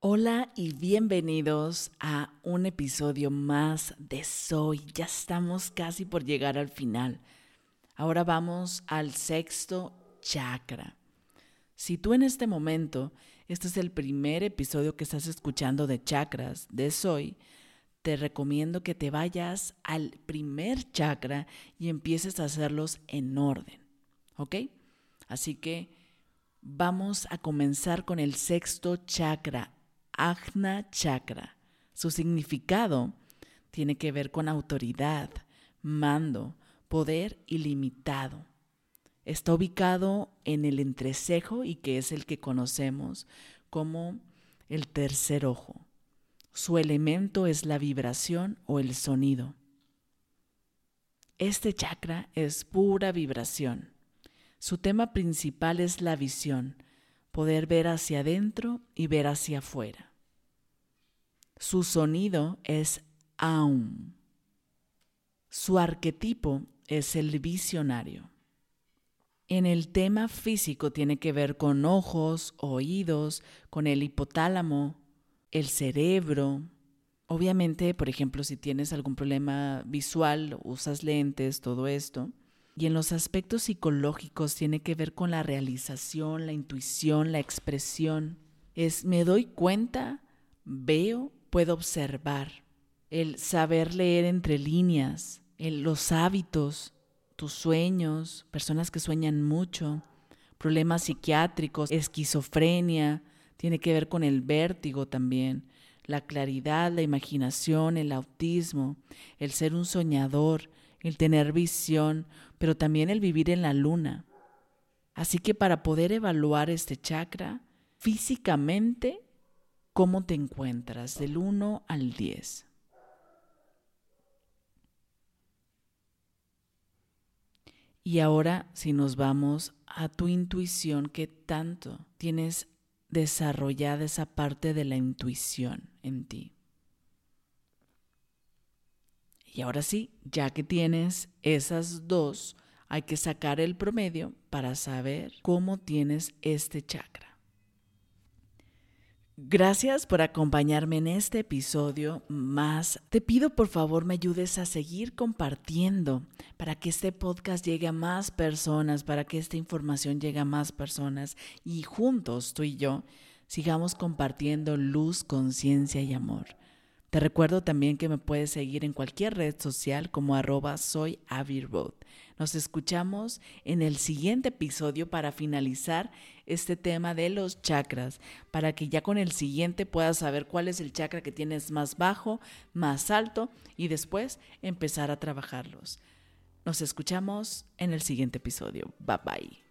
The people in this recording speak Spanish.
Hola y bienvenidos a un episodio más de Soy. Ya estamos casi por llegar al final. Ahora vamos al sexto chakra. Si tú en este momento, este es el primer episodio que estás escuchando de chakras, de Soy, te recomiendo que te vayas al primer chakra y empieces a hacerlos en orden. ¿Ok? Así que vamos a comenzar con el sexto chakra, Ajna Chakra. Su significado tiene que ver con autoridad, mando, poder ilimitado. Está ubicado en el entrecejo y que es el que conocemos como el tercer ojo. Su elemento es la vibración o el sonido. Este chakra es pura vibración. Su tema principal es la visión, poder ver hacia adentro y ver hacia afuera. Su sonido es aum. Su arquetipo es el visionario. En el tema físico tiene que ver con ojos, oídos, con el hipotálamo, el cerebro. Obviamente, por ejemplo, si tienes algún problema visual, usas lentes, todo esto. Y en los aspectos psicológicos tiene que ver con la realización, la intuición, la expresión. Es me doy cuenta, veo puedo observar, el saber leer entre líneas, los hábitos, tus sueños, personas que sueñan mucho, problemas psiquiátricos, esquizofrenia, tiene que ver con el vértigo también, la claridad, la imaginación, el autismo, el ser un soñador, el tener visión, pero también el vivir en la luna. Así que para poder evaluar este chakra, físicamente ¿Cómo te encuentras del 1 al 10? Y ahora si nos vamos a tu intuición, ¿qué tanto tienes desarrollada esa parte de la intuición en ti? Y ahora sí, ya que tienes esas dos, hay que sacar el promedio para saber cómo tienes este chakra. Gracias por acompañarme en este episodio más. Te pido por favor me ayudes a seguir compartiendo para que este podcast llegue a más personas, para que esta información llegue a más personas y juntos tú y yo sigamos compartiendo luz, conciencia y amor. Te recuerdo también que me puedes seguir en cualquier red social como arroba Nos escuchamos en el siguiente episodio para finalizar este tema de los chakras, para que ya con el siguiente puedas saber cuál es el chakra que tienes más bajo, más alto y después empezar a trabajarlos. Nos escuchamos en el siguiente episodio. Bye bye.